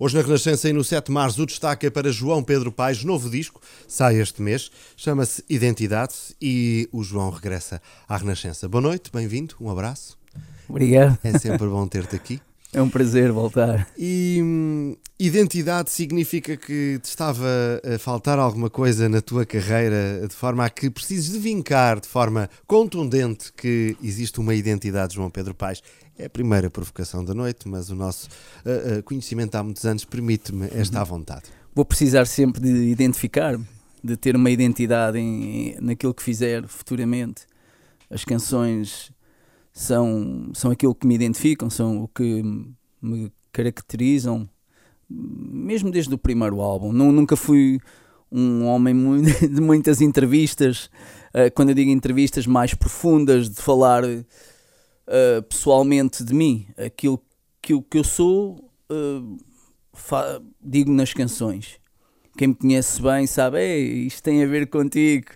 Hoje na Renascença e no 7 de março o destaque é para João Pedro Paes, novo disco, sai este mês, chama-se Identidade e o João regressa à Renascença. Boa noite, bem-vindo, um abraço. Obrigado. É sempre bom ter-te aqui. É um prazer voltar. E hum, identidade significa que te estava a faltar alguma coisa na tua carreira de forma a que precises de vincar de forma contundente que existe uma identidade, João Pedro Paes. É a primeira provocação da noite, mas o nosso uh, uh, conhecimento há muitos anos permite-me esta à vontade. Vou precisar sempre de identificar-me, de ter uma identidade em, naquilo que fizer futuramente. As canções são, são aquilo que me identificam, são o que me caracterizam, mesmo desde o primeiro álbum. Não, nunca fui um homem de muitas entrevistas, uh, quando eu digo entrevistas mais profundas, de falar uh, pessoalmente de mim. Aquilo que, eu sou, uh, digo nas canções. Quem me conhece bem sabe, isto tem a ver contigo,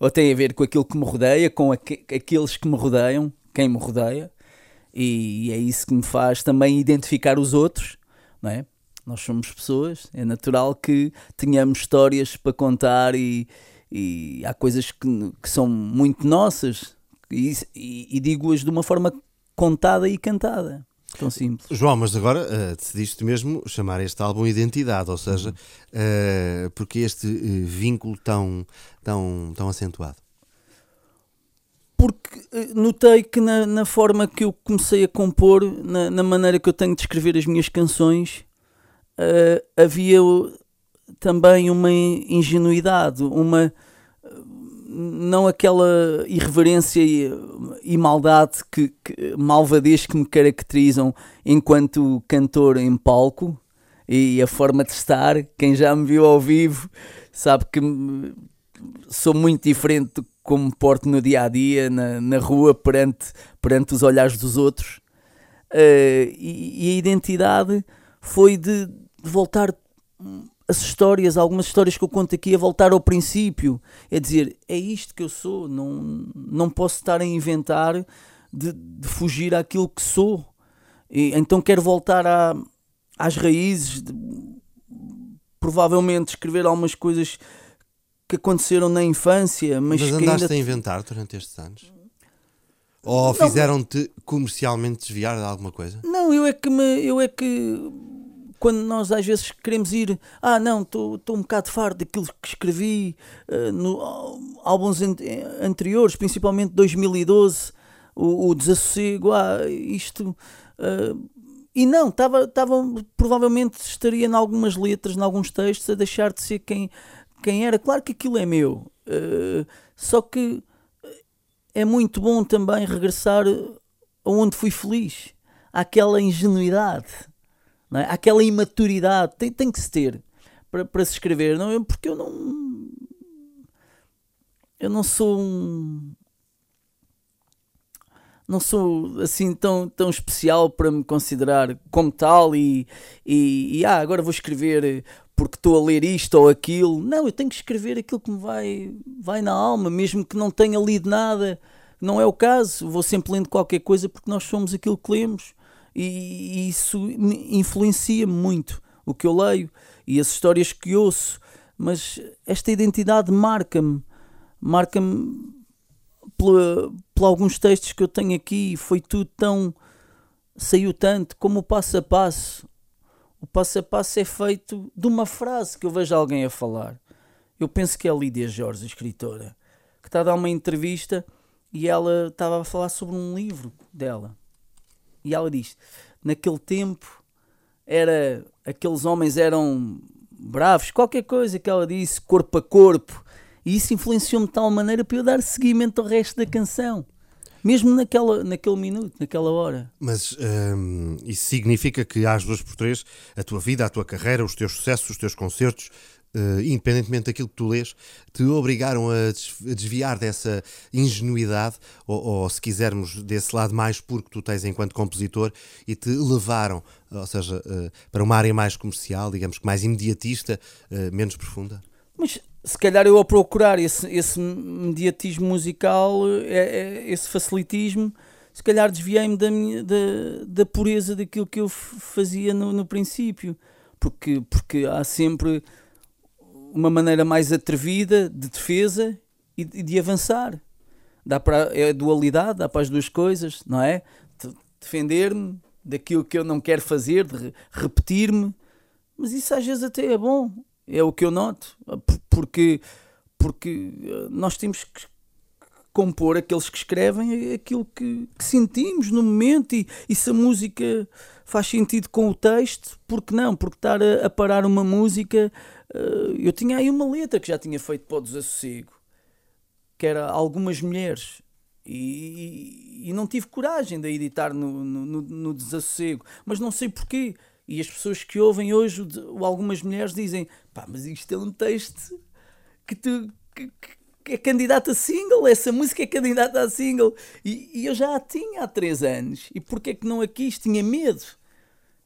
ou tem a ver com aquilo que me rodeia, com aqu aqueles que me rodeiam, quem me rodeia, e é isso que me faz também identificar os outros, não é? Nós somos pessoas, é natural que tenhamos histórias para contar e, e há coisas que, que são muito nossas e, e, e digo-as de uma forma contada e cantada. Tão simples. João, mas agora uh, decidiste mesmo chamar este álbum Identidade, ou seja, uh, porque este uh, vínculo tão, tão, tão acentuado? porque notei que na, na, forma que eu comecei a compor, na, na, maneira que eu tenho de escrever as minhas canções, havia também uma ingenuidade, uma não aquela irreverência e, e maldade que, que, malvadez que me caracterizam enquanto cantor em palco e a forma de estar, quem já me viu ao vivo sabe que sou muito diferente do como me porto no dia a dia, na, na rua, perante, perante os olhares dos outros. Uh, e, e, a identidade foi de, de, voltar as histórias, algumas histórias que eu conto aqui, a voltar ao princípio. É dizer, é isto que eu sou, não, não posso estar a inventar de, de fugir àquilo que sou. E, então quero voltar à, às raízes, de, provavelmente escrever algumas coisas que aconteceram na infância, mas, mas que andaste ainda... a inventar durante estes anos? Ou fizeram-te comercialmente desviar de alguma coisa? Não, eu é que me, eu é que quando nós às vezes queremos ir, ah não, estou um bocado farto daquilo que escrevi uh, no álbuns anteriores, principalmente 2012, o, o desassossego, ah, isto. Uh, e não, estava, provavelmente estaria em algumas letras, em alguns textos, a deixar de ser quem, quem era. Claro que aquilo é meu, uh, só que é muito bom também regressar aonde fui feliz, àquela ingenuidade, é? àquela imaturidade. Tem, tem que se ter para, para se escrever, não? Porque eu não. Eu não sou um. Não sou assim tão, tão especial para me considerar como tal e, e, e ah, agora vou escrever porque estou a ler isto ou aquilo. Não, eu tenho que escrever aquilo que me vai, vai na alma, mesmo que não tenha lido nada. Não é o caso. Vou sempre lendo qualquer coisa porque nós somos aquilo que lemos. E, isso influencia-me muito o que eu leio e as histórias que ouço. Mas esta identidade marca-me. Marca-me por alguns textos que eu tenho aqui. Foi tudo tão. saiu tanto como o passo a passo o passo a passo é feito de uma frase que eu vejo alguém a falar. Eu penso que é a Lídia Jorge, a escritora, que está a dar uma entrevista e ela estava a falar sobre um livro dela. E ela diz: naquele tempo era aqueles homens eram bravos, qualquer coisa que ela disse, corpo a corpo. E isso influenciou-me de tal maneira para eu dar seguimento ao resto da canção mesmo naquela, naquele minuto, naquela hora. Mas hum, isso significa que às duas por três a tua vida, a tua carreira, os teus sucessos, os teus concertos, uh, independentemente daquilo que tu lês, te obrigaram a, desviar dessa ingenuidade, ou, ou, se quisermos, desse lado mais puro que tu tens enquanto compositor, e te levaram, ou seja, uh, para uma área mais comercial, digamos que mais imediatista, uh, menos profunda? Mas se calhar eu a procurar esse, esse mediatismo musical, esse facilitismo, se calhar desviei-me da, da, da pureza daquilo que eu fazia no, no princípio. porque, porque há sempre uma maneira mais atrevida de defesa e de, de avançar. Dá para, é dualidade, dá para as duas coisas, não é? Defender-me daquilo que eu não quero fazer, de repetir-me, mas isso às vezes até é bom, é o que eu noto, porque, porque eh, nós temos que compor aqueles que escrevem aquilo que, que sentimos no momento e, e, se a música faz sentido com o texto, porque não? Porque estar a, a parar uma música, uh, eu tinha aí uma letra que já tinha feito para o desassossego, que era Algumas Mulheres, e, e, não tive coragem de editar no, no, no, desassossego, mas não sei porquê. E as pessoas que ouvem hoje, algumas mulheres dizem: pá, mas isto é um texto que tu. Que, que, é candidata a single, essa música é candidata a single. E, e, eu já a tinha há três anos. E porquê que não a quis? Tinha medo.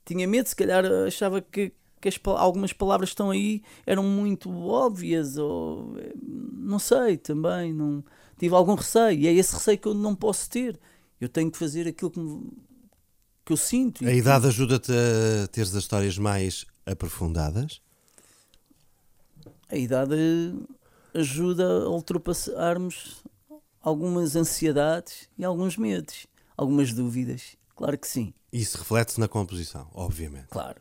Tinha medo, se calhar achava que, que as, algumas palavras que estão aí eram muito óbvias, ou não sei também. Não, tive algum receio. E é esse receio que eu não posso ter. Eu tenho que fazer aquilo que, me, que eu sinto. A idade ajuda-te a teres as histórias mais aprofundadas? A idade ajuda a ultrapassarmos algumas ansiedades e alguns medos, algumas dúvidas. Claro que sim. Isso reflete-se na composição, obviamente. Claro.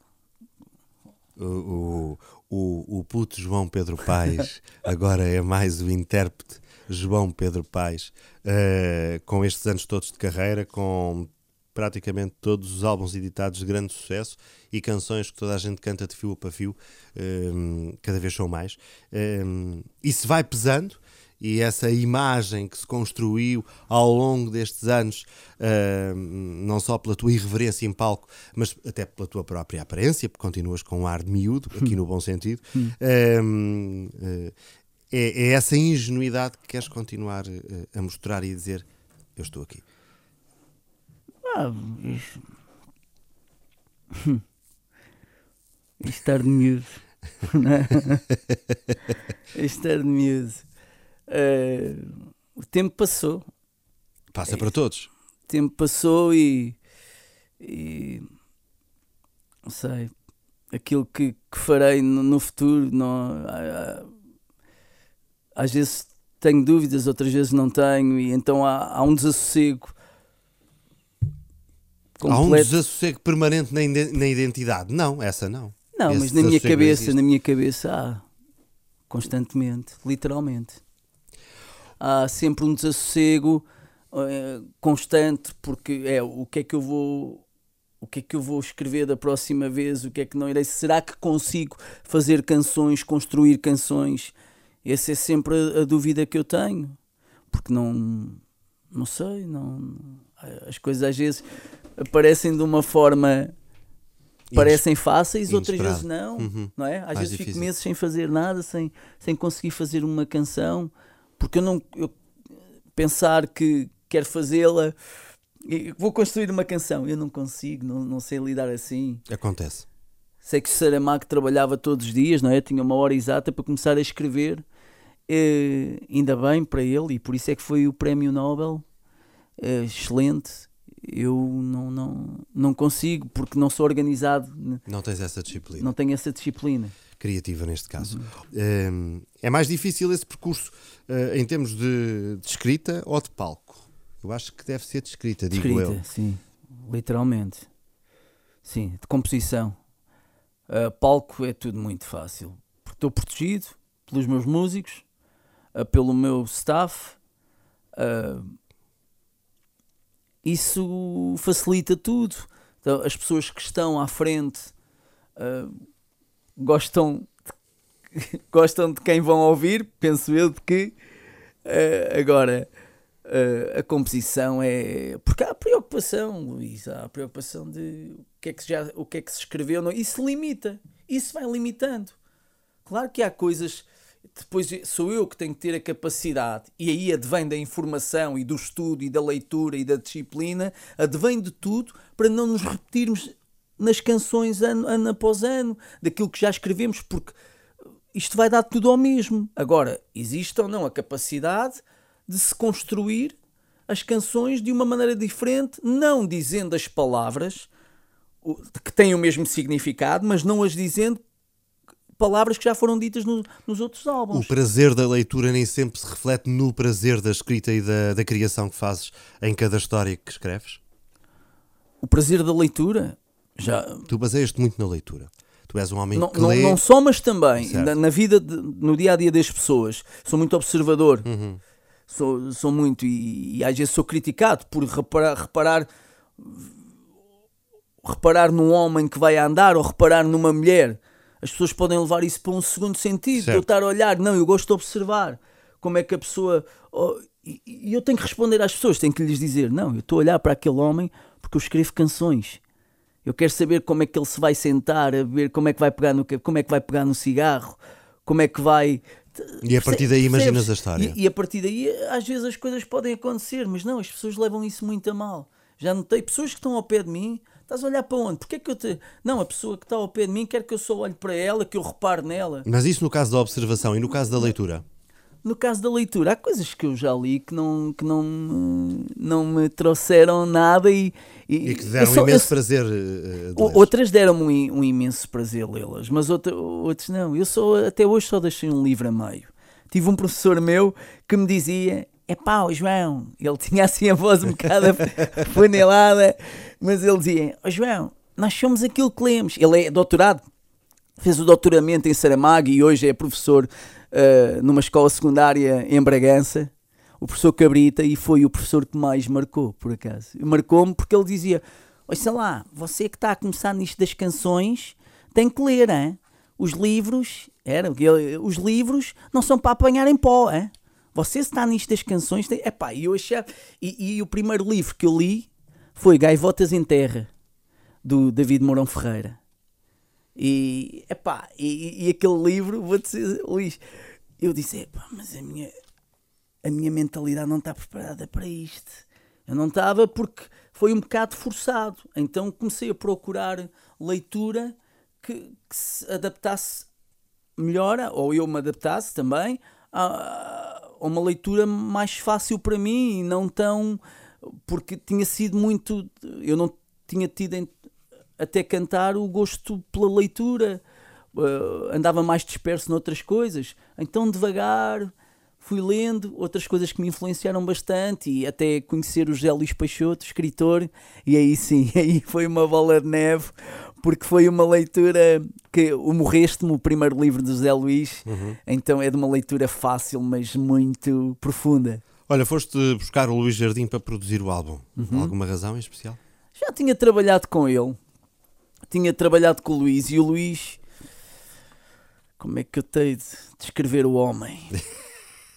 O, o, o, o puto João Pedro Paes agora é mais o intérprete João Pedro Paes, uh, com estes anos todos de carreira, com praticamente todos os álbuns editados de grande sucesso e canções que toda a gente canta de fio para fio, um, cada vez são mais. Um, isso vai pesando e essa imagem que se construiu ao longo destes anos, uh, não só pela tua irreverência em palco, mas até pela tua própria aparência, porque continuas com um ar de miúdo, aqui no bom sentido, uh, é, é, essa ingenuidade que queres continuar uh, a mostrar e a dizer: Eu estou aqui. Ah, isso... Estar de miúdo. Estar de miúdo. Uh, o tempo passou. Passa é para todos. O tempo passou e, e não sei aquilo que, que farei no, no futuro. Não, às vezes tenho dúvidas, outras vezes não tenho, e então há, há um desassossego completo. Há um desassossego permanente na, na identidade? Não, essa não. Não, Esse mas na minha cabeça, na minha cabeça há constantemente, literalmente. Há sempre um desassossego é, constante porque é o que é que eu vou o que é que eu vou escrever da próxima vez, o que é que não irei, será que consigo fazer canções, construir canções? Essa é sempre a, a dúvida que eu tenho, porque não não sei, não as coisas às vezes aparecem de uma forma parecem fáceis, outras vezes não, uhum. não é? Às Mais vezes difícil. fico meses sem fazer nada, sem, sem conseguir fazer uma canção, porque eu não eu pensar que quero fazê-la, vou construir uma canção, eu não consigo, não, não sei lidar assim. Acontece. Sei que o Saramago trabalhava todos os dias, não é? Tinha uma hora exata para começar a escrever. E, ainda bem para ele, e por isso é que foi o prémio Nobel. É, excelente eu não, não, não consigo porque não sou organizado. Não tens essa disciplina. Não tenho essa disciplina. Criativa neste caso. Uhum. É mais difícil esse percurso uh, em termos de, de, escrita ou de palco? Eu acho que deve ser de escrita, digo escrita, eu. Sim, literalmente. Sim, de composição. Uh, palco é tudo muito fácil. Porque estou protegido pelos meus músicos, uh, pelo meu staff. Uh, isso facilita tudo. Então, as pessoas que estão à frente uh, gostam, de, gostam de quem vão ouvir, penso eu, de que uh, agora uh, a composição é. Porque há preocupação, Luís, há a preocupação de o que é que, já, o que, é que se escreveu. Não, isso limita, isso vai limitando. Claro que há coisas depois sou eu que tenho que ter a capacidade, e aí advém da informação e do estudo e da leitura e da disciplina, advém de tudo para não nos repetirmos nas canções ano, ano após ano, daquilo que já escrevemos, porque isto vai dar tudo ao mesmo. Agora, existe ou não a capacidade de se construir as canções de uma maneira diferente, não dizendo as palavras, que têm o mesmo significado, mas não as dizendo palavras que já foram ditas no, nos outros álbuns. O prazer da leitura nem sempre se reflete no prazer da escrita e da, da criação que fazes em cada história que escreves? O prazer da leitura? Já... Tu baseias-te muito na leitura. Tu és um homem não, que não, lê... não só, mas também na, na, vida, de, no dia a dia das pessoas. Sou muito observador. Uhum. Sou, sou muito. E, e, às vezes sou criticado por reparar, reparar. Reparar num homem que vai a andar ou reparar numa mulher as pessoas podem levar isso para um segundo sentido, certo. eu estar a olhar, não, eu gosto de observar como é que a pessoa. Oh, e, e, eu tenho que responder às pessoas, tenho que lhes dizer, não, eu estou a olhar para aquele homem porque eu escrevo canções. Eu quero saber como é que ele se vai sentar, a ver como é que vai pegar no, como é que vai pegar no cigarro, como é que vai. E a partir daí imaginas a história. E, e, a partir daí, às vezes as coisas podem acontecer, mas não, as pessoas levam isso muito a mal. Já notei pessoas que estão ao pé de mim Estás a olhar para onde? Porque é que eu te. Não, a pessoa que está ao pé de mim quer que eu só olhe para ela, que eu repare nela. Mas isso no caso da observação e no caso da leitura? No caso da leitura, há coisas que eu já li que não, que não, não me trouxeram nada e. E, e que deram só, um imenso eu, prazer. Uh, de outras deram-me um, um, imenso prazer lê-las, mas outra, outras não. Eu só, até hoje só deixei um livro a meio. Tive um professor meu que me dizia: é pá, João. Ele tinha assim a voz um bocado funelada, mas ele dizia: oh, João, nós somos aquilo que lemos. Ele é doutorado, fez o doutoramento em Saramago e hoje é professor uh, numa escola secundária em Bragança. O professor Cabrita, e foi o professor que mais marcou, por acaso. Marcou-me porque ele dizia: Olha lá, você que está a começar nisto das canções, tem que ler, hein? Os livros, era, os livros não são para apanhar em pó, hein? Você está nisto canções. Tem... Epá, eu achei... E, e o primeiro livro que eu li foi Gaivotas em Terra, do David Mourão Ferreira. E, epá, e, e aquele livro, vou dizer, Luís, eu disse, epá, mas a minha, a minha mentalidade não está preparada para isto. Eu não estava porque foi um bocado forçado. Então comecei a procurar leitura que, que se adaptasse melhor, ou eu me adaptasse também, a, uma leitura mais fácil para mim e não tão. porque tinha sido muito. eu não tinha tido até cantar o gosto pela leitura, uh, andava mais disperso noutras coisas, então devagar fui lendo outras coisas que me influenciaram bastante e até conhecer o José Luís Peixoto, escritor, e aí sim, aí foi uma bola de neve, porque foi uma leitura que o Morreste-me, o primeiro livro de José Luís, uhum. então é de uma leitura fácil, mas muito profunda. Olha, foste buscar o Luís Jardim para produzir o álbum. Uhum. Alguma razão em especial? Já tinha trabalhado com ele, tinha trabalhado com o Luís e o Luís. Como é que eu tenho de descrever o homem?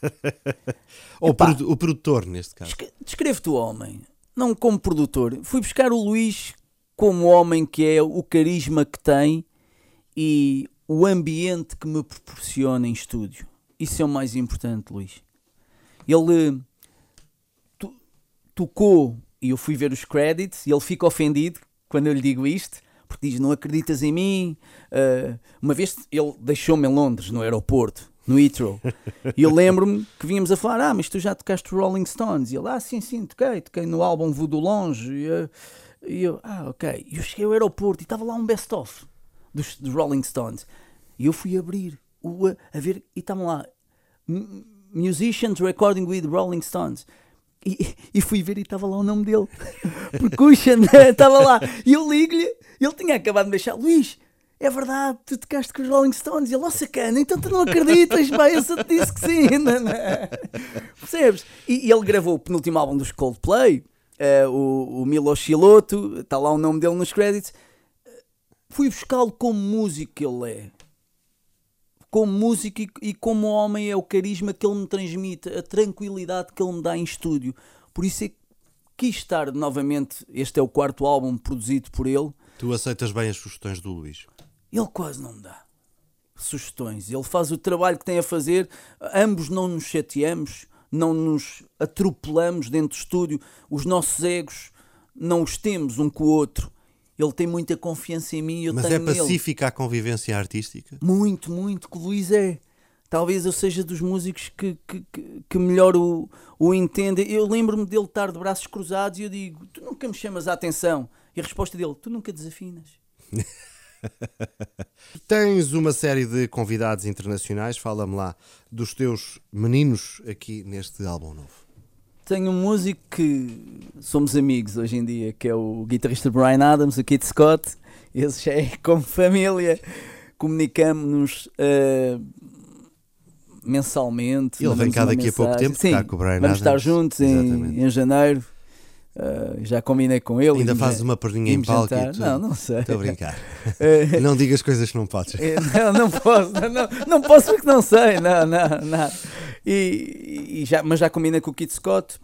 Ou o produtor, neste caso. Descrevo-te o homem, não como produtor. Fui buscar o Luís como homem que é, o carisma que tem e o ambiente que me proporciona em estúdio. Isso é o mais importante, Luís. Ele tocou e eu fui ver os créditos e ele fica ofendido quando eu lhe digo isto, porque diz: Não acreditas em mim? Uh, uma vez ele deixou-me em Londres, no aeroporto, no Heathrow, e eu lembro-me que vínhamos a falar: Ah, mas tu já tocaste Rolling Stones? E ele: Ah, sim, sim, toquei, toquei no álbum Voo do Longe. E, uh, e eu, ah, ok. E eu cheguei ao aeroporto e estava lá um best-of dos, dos, Rolling Stones. E eu fui abrir, o, a ver, e estavam lá Musicians Recording with Rolling Stones. E, e fui ver e estava lá o nome dele. Percussion, estava lá. E eu ligo-lhe, ele tinha acabado de deixar, Luís, é verdade, tu tocaste com os Rolling Stones. E ele, oh sacana, então tu não acreditas, pá, eu só te disse que sim. Não, não. Percebes? E, e, ele gravou o penúltimo álbum dos Coldplay, uh, o, o Milo Chiloto, está lá o nome dele nos créditos. Fui buscá-lo como músico que ele é. Como músico e, e como homem é o carisma que ele me transmite, a tranquilidade que ele me dá em estúdio. Por isso é que quis estar novamente. Este é o quarto álbum produzido por ele. Tu aceitas bem as sugestões do Luís? Ele quase não me dá sugestões. Ele faz o trabalho que tem a fazer. Ambos não nos chateamos não nos atropelamos dentro do estúdio, os nossos egos não os temos um com o outro. Ele tem muita confiança em mim e eu Mas tenho é pacífica nele. a convivência artística? Muito, muito, que o Luís é. Talvez eu seja dos músicos que, que, que, que melhor o, o entende. Eu lembro-me dele estar de braços cruzados e eu digo: Tu nunca me chamas a atenção. E a resposta dele: Tu nunca desafinas. Tens uma série de convidados internacionais, fala-me lá dos teus meninos aqui neste álbum novo. Tenho um músico que somos amigos hoje em dia, que é o guitarrista Brian Adams, o Kit Scott. Esse já é como família. Comunicamos-nos uh, mensalmente. Ele vem cá daqui a pouco tempo, Sim, vamos Adams. estar juntos em, em janeiro. Uh, já combinei com ele. Ainda fazes uma perninha em palco e tudo. Não, não sei. Estou a brincar. Eh, não digas coisas que não podes. eh, não, não posso, não, não posso porque não sei, não, não, não. E, e já, mas já combinei com o Kit Scott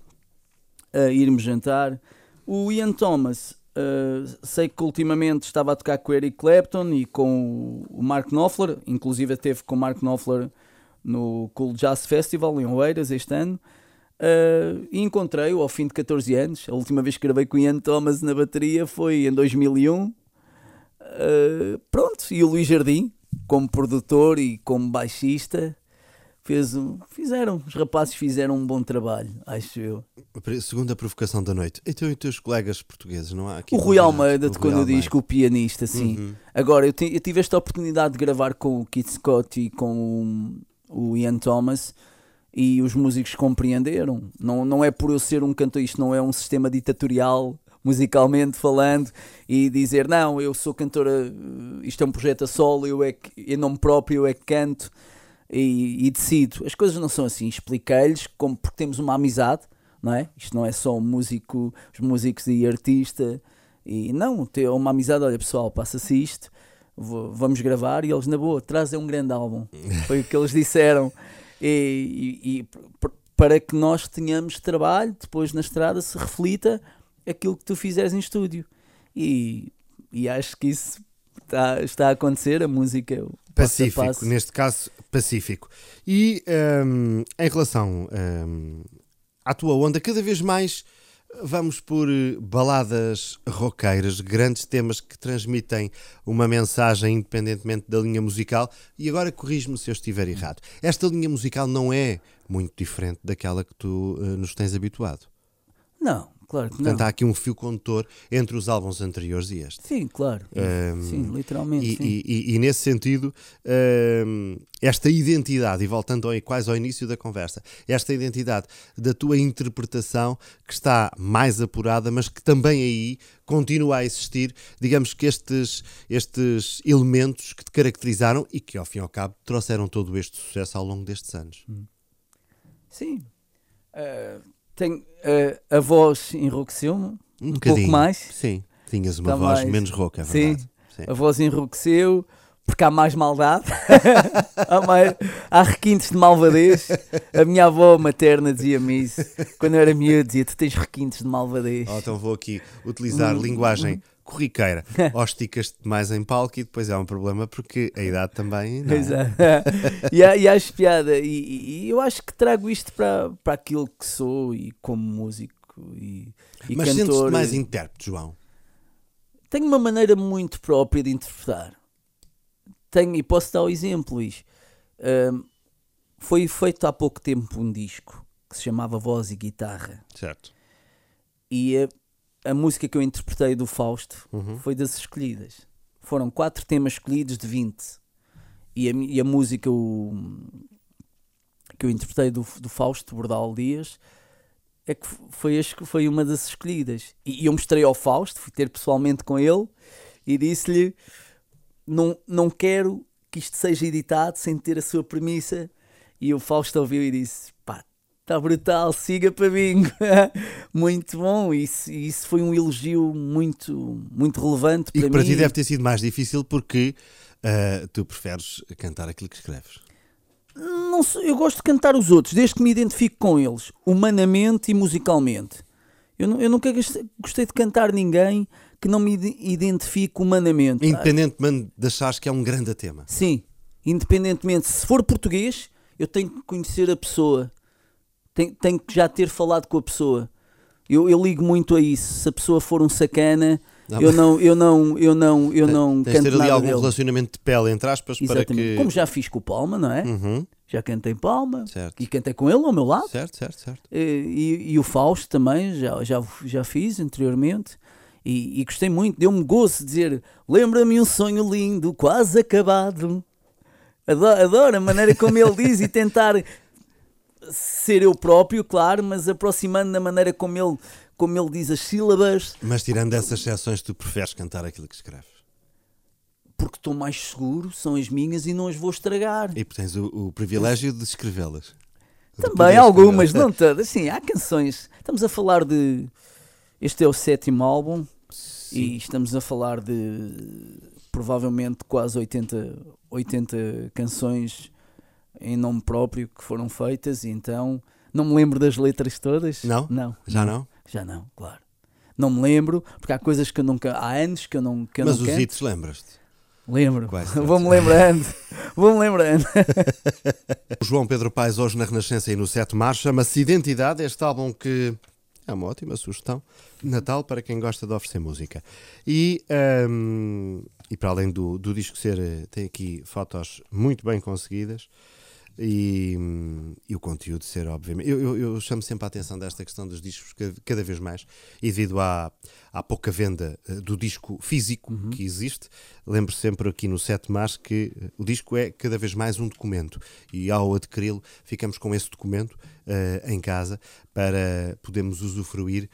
a irmos jantar. O Ian Thomas, eh, sei que ultimamente estava a tocar com o Eric Clapton e com o Mark Knopfler, inclusive esteve com o Mark Knopfler no Cool Jazz Festival em Oeiras este ano. Uh, e encontrei-o ao fim de 14 anos. A última vez que gravei com o Ian Thomas na bateria foi em 2001. Uh, pronto, e o Luís Jardim, como produtor e como baixista, fez um, fizeram, os rapazes fizeram um bom trabalho, acho eu. Segunda provocação da noite. Então, e os teus colegas portugueses, não há aqui? O Rui? Almeida, quando diz que o pianista, sim. Uhum. Agora, eu, eu tive esta oportunidade de gravar com o Kit Scott e com o, o Ian Thomas e os músicos compreenderam. Não, não é por eu ser um cantor, isto não é um sistema ditatorial, musicalmente falando, e dizer, não, eu sou cantora, isto é um projeto a solo, eu é que, em nome próprio, eu é que canto e, e decido. As coisas não são assim. Expliquei-lhes como porque temos uma amizade, não é? Isto não é só um músico, os músicos e artista. E não, ter uma amizade, olha pessoal, passa-se isto, vou- vamos gravar e eles na boa, trazem um grande álbum. Foi o que eles disseram. E, e- e para que nós tenhamos trabalho, depois na estrada se reflita aquilo que tu fizeres em estúdio. E, e acho que isso está, está a acontecer, a música. o passo Pacífico, passo. neste caso, Pacífico. E hum, em relação hum, à tua onda, cada vez mais vamos por eh, baladas roqueiras, grandes temas que transmitem uma mensagem independentemente da linha musical. E agora corrijo-me se eu estiver errado. Esta linha musical não é muito diferente daquela que tu eh, nos tens habituado. Não, claro que não. Portanto, há aqui um fio condutor entre os álbuns anteriores e este. Sim, claro. Hum, sim, literalmente. E, sim. e- e- e nesse sentido, hum, esta identidade, e voltando ao, quase ao início da conversa, esta identidade da tua interpretação que está mais apurada, mas que também aí continua a existir, digamos que estes, estes elementos que te caracterizaram e que ao fim e ao cabo trouxeram todo este sucesso ao longo destes anos. Sim. Ah, tem, ah, a voz enrouqueceu-me um, pouco mais. Sim, tinhas uma Tá voz menos rouca, é Sim. verdade. Sim. A voz enrouqueceu porque há mais maldade. há, mais, há requintes de malvadez. A minha avó materna dizia-me isso. Quando eu era miúdo, dizia: Tu tens requintes de malvadez. Oh, então vou aqui utilizar Hum, linguagem corriqueira. Ou esticas-te mais em palco e depois é um problema porque a idade também. Não é? Exato. e, a- e acho piada. E, e- eu acho que trago isto para, para aquilo que sou e como músico e, e Mas sentes-te mais intérprete, João. Tenho uma maneira muito própria de interpretar. Tenho, e posso dar o exemplo, Luís. Ahm, foi feito há pouco tempo um disco que se chamava Voz e Guitarra. Certo. E a, música que eu interpretei do Fausto Uhum. foi das escolhidas. Foram quatro temas escolhidos de 20. E a, e a música o, que eu interpretei do, do Fausto Bordal Dias é que foi, as foi uma das escolhidas. E, e eu mostrei ao Fausto, fui ter pessoalmente com ele e disse-lhe: não, não quero que isto seja editado sem ter a sua premissa. E o Fausto ouviu e disse: pá, está brutal, siga para bingo. muito bom. Isso, isso foi um elogio muito, muito relevante E para que para mim. ti deve ter sido mais difícil porque ah, tu preferes cantar aquilo que escreves. Não sei, eu gosto de cantar os outros, desde que me identifico com eles, humanamente e musicalmente. Eu, eu nunca gostei, de cantar ninguém que não me ide- identifique humanamente. Independentemente de achares que é um grande tema. Sim, independentemente, se for português, eu tenho que conhecer a pessoa, tenho, tenho que já ter falado com a pessoa. Eu, eu ligo muito a isso. Se a pessoa for um sacana, Ah, eu não, eu não, eu não, eu não Tens de ter canto ali nada algum dele. relacionamento de pele, entre aspas, para Exatamente. que. Como já fiz com o Palma, não é? Uhum, Já cantei Palma Certo. e cantei com ele ao meu lado. Certo, certo, certo. E, e- e o Fausto também, já, já, já fiz anteriormente. E, e gostei muito, deu-me gosto de dizer: Lembra-me um sonho lindo, quase acabado. Adoro, adoro a maneira como ele diz e tentar ser eu próprio, claro, mas aproximando da maneira como ele, como ele diz as sílabas. Mas tirando essas exceções, tu preferes cantar aquilo que escreves? Porque estou mais seguro, são as minhas e não as vou estragar. E tens o, o privilégio de escrevê-las. Também algumas, não todas. Sim, há canções. Estamos a falar de. Este é o sétimo álbum Sim. e estamos a falar de provavelmente quase 80, 80 canções em nome próprio que foram feitas, e então não me lembro das letras todas. Não? Não. Já não? Já não, claro. Não me lembro, porque há coisas que eu nunca. Há anos que eu não que eu Mas não os hits lembras-te? Lembro. Vou-me lembrando. Vou-me lembrando. o João Pedro Paes, hoje na Renascença e no Sete Mar, chama-se Identidade, este álbum que é uma ótima sugestão. Natal para quem gosta de oferecer música. E, um, e para além do, do disco ser, eh, tem aqui fotos muito bem conseguidas e, e, o conteúdo ser, obviamente. Eu, eu, eu, chamo sempre a atenção desta questão dos discos cada, vez mais, e devido à, à pouca venda uh, do disco físico uhum. que existe, lembro sempre aqui no 7 Mars que uh, o disco é cada vez mais um documento, e ao adquiri-lo, ficamos com esse documento uh, em casa para podermos usufruir,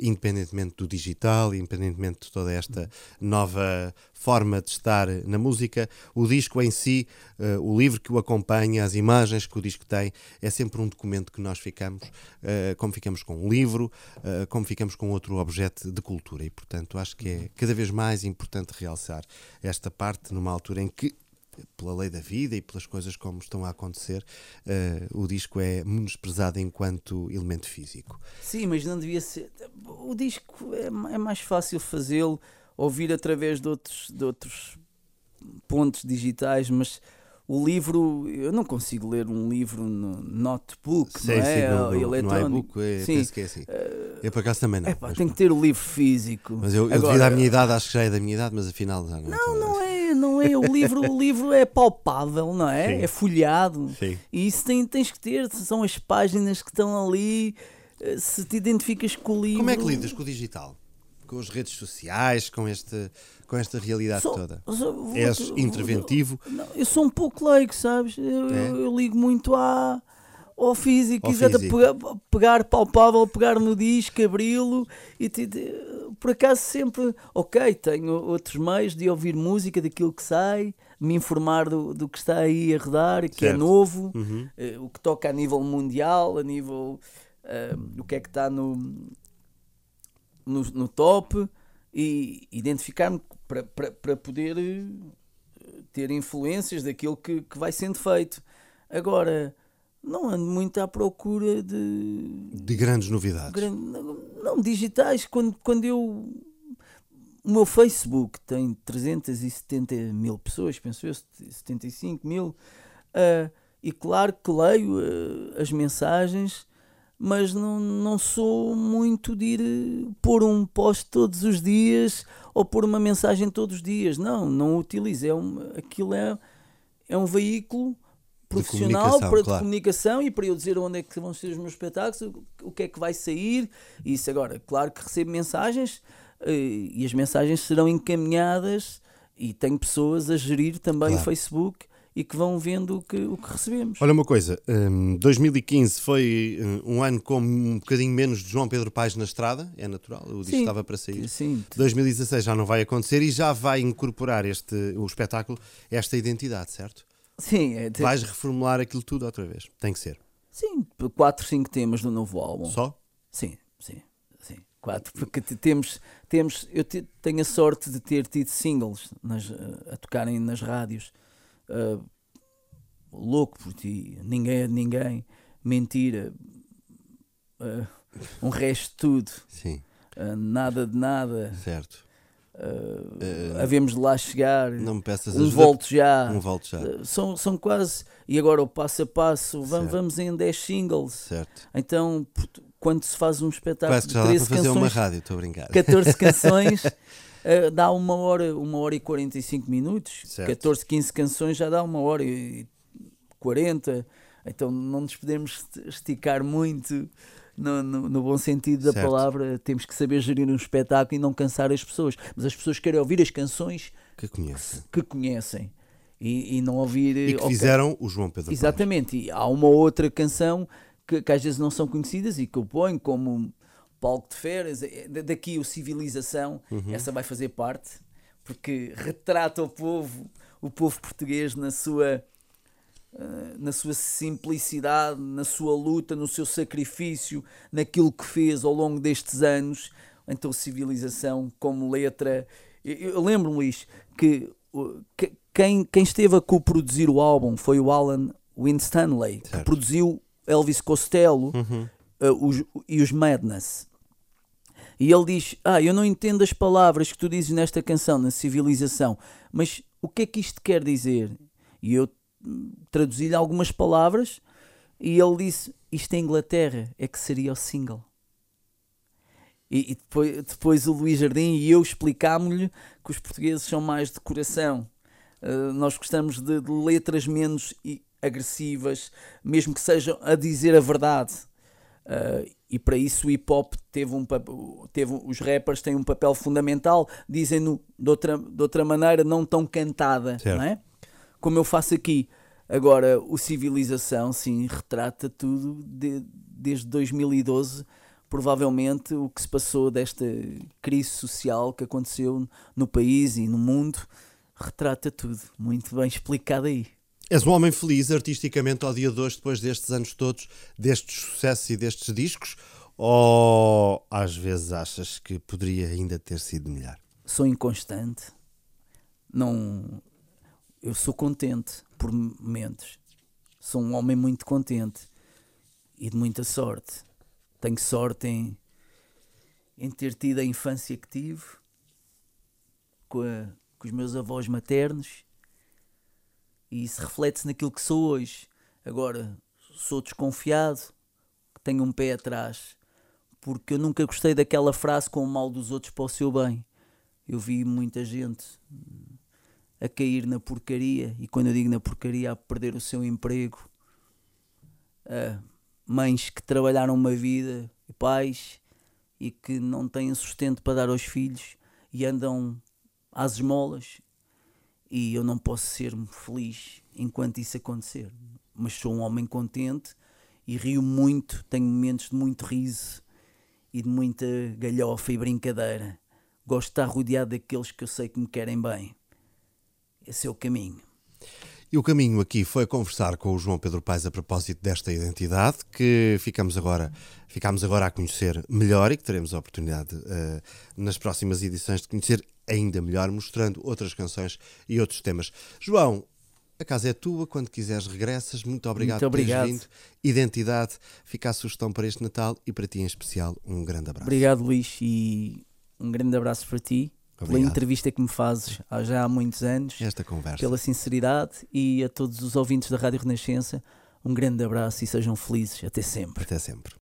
independentemente do digital, independentemente de toda esta nova forma de estar na música. O disco em si, o livro que o acompanha, as imagens que o disco tem, é sempre um documento que nós ficamos, uh, como ficamos com um livro, uh, como ficamos com outro objeto de cultura. E, portanto, acho que é cada vez mais importante realçar esta parte numa altura em que pela lei da vida e pelas coisas como estão a acontecer, uh, o disco é menosprezado enquanto elemento físico. Sim, mas não devia ser. O disco é, é mais fácil fazê-lo, ouvir através de outros, de outros pontos digitais, mas o livro, eu não consigo ler um livro no notebook, sim, não é? Sim, no, no, eletrónico. No iBook, é, sim. penso que é assim. Eu por acaso também não. Epá, tem que ter o livro físico. Mas eu, eu Agora, devido à minha idade, acho que já é da minha idade, mas afinal já não. Não, não é, não é. O livro, o livro é palpável, não é? Sim. É folhado. Sim. E isso tem, tens que ter, são as páginas que estão ali. Eh, se te identificas com o livro. Como é que lidas com o digital? Com as redes sociais, com este com esta realidade sou, toda? Sou, És interventivo? Não, eu sou um pouco leigo, sabes? Eu, é? eu, eu ligo muito à, ao físico, ao físico. Pegar, pegar palpável, pegar no disco, abri-lo e te, por acaso sempre, ok, tenho outros meios de ouvir música daquilo que sai, me informar do, do que está aí a rodar, que é certo. é novo, uhum. uh, o que toca a nível mundial, a nível uh, o que é que está no, no, no top e identificar-me para, para, para poder eh, ter influências daquilo que, que vai sendo feito. Agora, não ando muito à procura de. De grandes novidades. não, digitais. Quando, quando eu. O meu Facebook tem 370 mil pessoas, penso eu, 75 mil. Uh, e claro que leio uh, as mensagens mas não, não sou muito de ir eh, pôr um post todos os dias ou pôr uma mensagem todos os dias. Não, não utilizo. É um, aquilo é, é um veículo profissional de para claro. de comunicação e para eu dizer onde é que vão ser os meus espetáculos, o, o que é que vai sair. Isso agora, claro que recebo mensagens eh, e as mensagens serão encaminhadas e tenho pessoas a gerir também claro. o Facebook e que vão vendo o que, o que recebemos. Olha uma coisa, um, 2015 foi um ano com um bocadinho menos de João Pedro Paes na estrada, é natural, o disco estava para sair. Sim. 2016 já não vai acontecer e já vai incorporar este, o espetáculo, esta identidade, certo? Sim. É, Vais reformular aquilo tudo outra vez, tem que ser. Sim, quatro, cinco temas do novo álbum. Só? Sim, sim, sim. Quatro, porque temos, temos eu tenho a sorte de ter tido singles nas, a tocarem nas rádios uh, louco por ti, ninguém é de ninguém, mentira, uh, um resto de tudo, Sim. Uh, nada de nada. Certo. Uh, havemos de lá chegar. Não me peças um volto já. Um volto já. São, são quase. E agora o passo a passo, vamos, vamos em 10 singles. Certo. Então, quando se faz um espetáculo Parece que já de 13 dá para fazer canções, uma rádio, estou a brincar. 14 canções. Uh, dá uma hora, uma hora e 45 minutos. Certo. 14, 15 canções já dá uma hora e 40. Então não nos podemos esticar muito no, no, no bom sentido da Certo. palavra, temos que saber gerir um espetáculo e não cansar as pessoas. Mas as pessoas querem ouvir as canções Que conhece. que conhecem e, e não ouvir. E que ok, fizeram o João Pedro. Exatamente, e há uma outra canção que, que às vezes não são conhecidas e que eu ponho como palco de férias, é- da- daqui o Civilização, Uhum. essa vai fazer parte, porque retrata o povo, o povo português na sua eh, na sua simplicidade, na sua luta, no seu sacrifício, naquilo que fez ao longo destes anos. Então, civilização como letra. Eu, lembro-me, Luís, que quem, quem esteve a co-produzir o álbum foi o Alan Winstanley, que produziu Elvis Costello eh, os- e os Madness. E ele diz: Ah, eu não entendo as palavras que tu dizes nesta canção, na civilização, mas o que é que isto quer dizer? E eu hum, traduzi-lhe algumas palavras e ele disse: Isto em Inglaterra é que seria o single. E, e depois, depois o Luís Jardim e eu explicámos-lhe que os portugueses são mais de coração. Uh, nós gostamos de, de letras menos agressivas, mesmo que sejam a dizer a verdade. Uh, e para isso o hip hop teve um teve os rappers têm um papel fundamental, dizem-no de outra, de outra maneira, não tão cantada, Certo. não é? Como eu faço aqui. Agora, o Civilização, sim, retrata tudo de- desde 2012, provavelmente o que se passou desta crise social que aconteceu no país e no mundo, retrata tudo. Muito bem explicado aí. És um homem feliz artisticamente ao dia de hoje, depois destes anos todos, destes sucessos e destes discos? Ou às vezes achas que poderia ainda ter sido melhor? sou inconstante. Não, eu sou contente por momentos. Sou um homem muito contente e de muita sorte. Tenho sorte em, em ter tido a infância que tive com, a- com os meus avós maternos e isso reflete-se naquilo que sou hoje. Agora, sou desconfiado, tenho um pé atrás, porque eu nunca gostei daquela frase com o mal dos outros para o seu bem. Eu vi muita gente hum, a cair na porcaria, e quando eu digo na porcaria, a perder o seu emprego. Ah, mães que trabalharam uma vida, e pais, e que não têm sustento para dar aos filhos e andam às esmolas. E eu não posso ser feliz enquanto isso acontecer. Mas sou um homem contente e rio muito, tenho momentos de muito riso e de muita galhofa e brincadeira. Gosto de estar rodeado daqueles que eu sei que me querem bem. Esse é o caminho. E o caminho aqui foi conversar com o João Pedro Paes a propósito desta identidade que ficamos agora, ficamos agora a conhecer melhor e que teremos a oportunidade eh, nas próximas edições de conhecer ainda melhor, mostrando outras canções e outros temas. João, a casa é tua, quando quiseres regressas. Muito obrigado Muito por teres obrigado. vindo. Identidade, fica a sugestão para este Natal e para ti em especial um grande abraço. Obrigado, Luís, e um grande abraço para ti, pela Obrigado. entrevista que me fazes há já há muitos anos, Esta conversa. pela sinceridade e a todos os ouvintes da Rádio Renascença. Um grande abraço e sejam felizes. Até sempre. Até sempre.